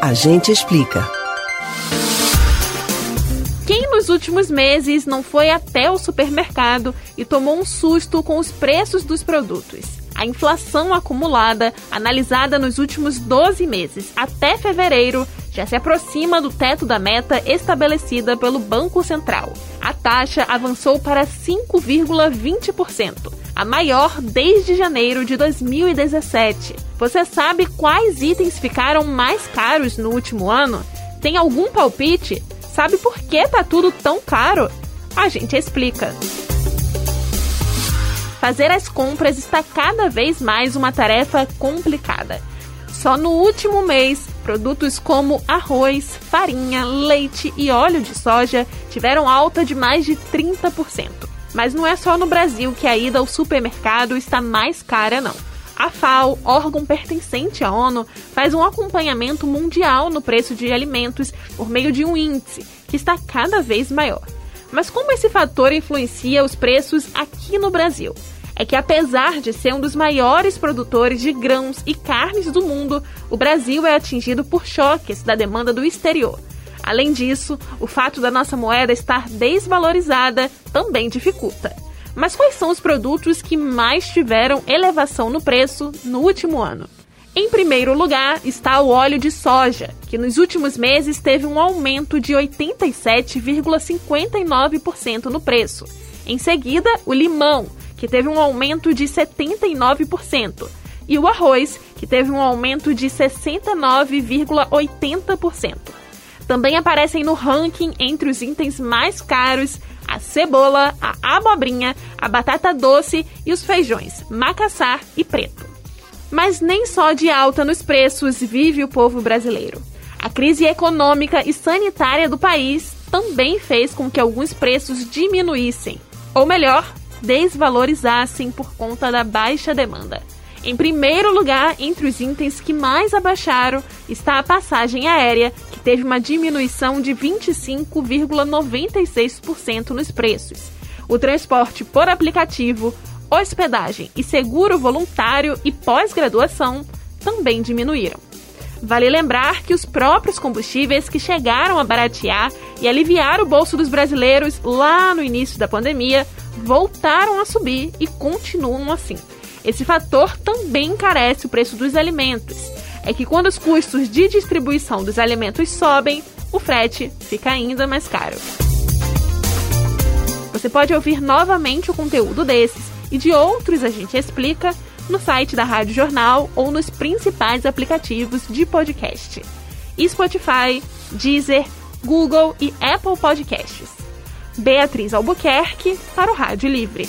A gente explica. Quem nos últimos meses não foi até o supermercado e tomou um susto com os preços dos produtos? A inflação acumulada, analisada nos últimos 12 meses até fevereiro, já se aproxima do teto da meta estabelecida pelo Banco Central. A taxa avançou para 5,20%, a maior desde janeiro de 2017. Você sabe quais itens ficaram mais caros no último ano? Tem algum palpite? Sabe por que tá tudo tão caro? A gente explica. Fazer as compras está cada vez mais uma tarefa complicada. Só no último mês, produtos como arroz, farinha, leite e óleo de soja tiveram alta de mais de 30%. Mas não é só no Brasil que a ida ao supermercado está mais cara, não. A FAO, órgão pertencente à ONU, faz um acompanhamento mundial no preço de alimentos por meio de um índice que está cada vez maior. Mas como esse fator influencia os preços aqui no Brasil? É que apesar de ser um dos maiores produtores de grãos e carnes do mundo, o Brasil é atingido por choques da demanda do exterior. Além disso, o fato da nossa moeda estar desvalorizada também dificulta. Mas quais são os produtos que mais tiveram elevação no preço no último ano? Em primeiro lugar está o óleo de soja, que nos últimos meses teve um aumento de 87,59% no preço. Em seguida, o limão, que teve um aumento de 79%, e o arroz, que teve um aumento de 69,80%. Também aparecem no ranking entre os itens mais caros a cebola, a abobrinha, a batata doce e os feijões, macaçar e preto. Mas nem só de alta nos preços vive o povo brasileiro. A crise econômica e sanitária do país também fez com que alguns preços diminuíssem, ou melhor, desvalorizassem por conta da baixa demanda. Em primeiro lugar, entre os itens que mais abaixaram, está a passagem aérea, que teve uma diminuição de 25,96% nos preços. O transporte por aplicativo, hospedagem e seguro voluntário e pós-graduação também diminuíram. Vale lembrar que os próprios combustíveis que chegaram a baratear e aliviar o bolso dos brasileiros lá no início da pandemia voltaram a subir e continuam assim. Esse fator também encarece o preço dos alimentos. É que quando os custos de distribuição dos alimentos sobem, o frete fica ainda mais caro. Você pode ouvir novamente o conteúdo desses e de outros a gente explica no site da Rádio Jornal ou nos principais aplicativos de podcast: Spotify, Deezer, Google e Apple Podcasts. Beatriz Albuquerque para o Rádio Livre.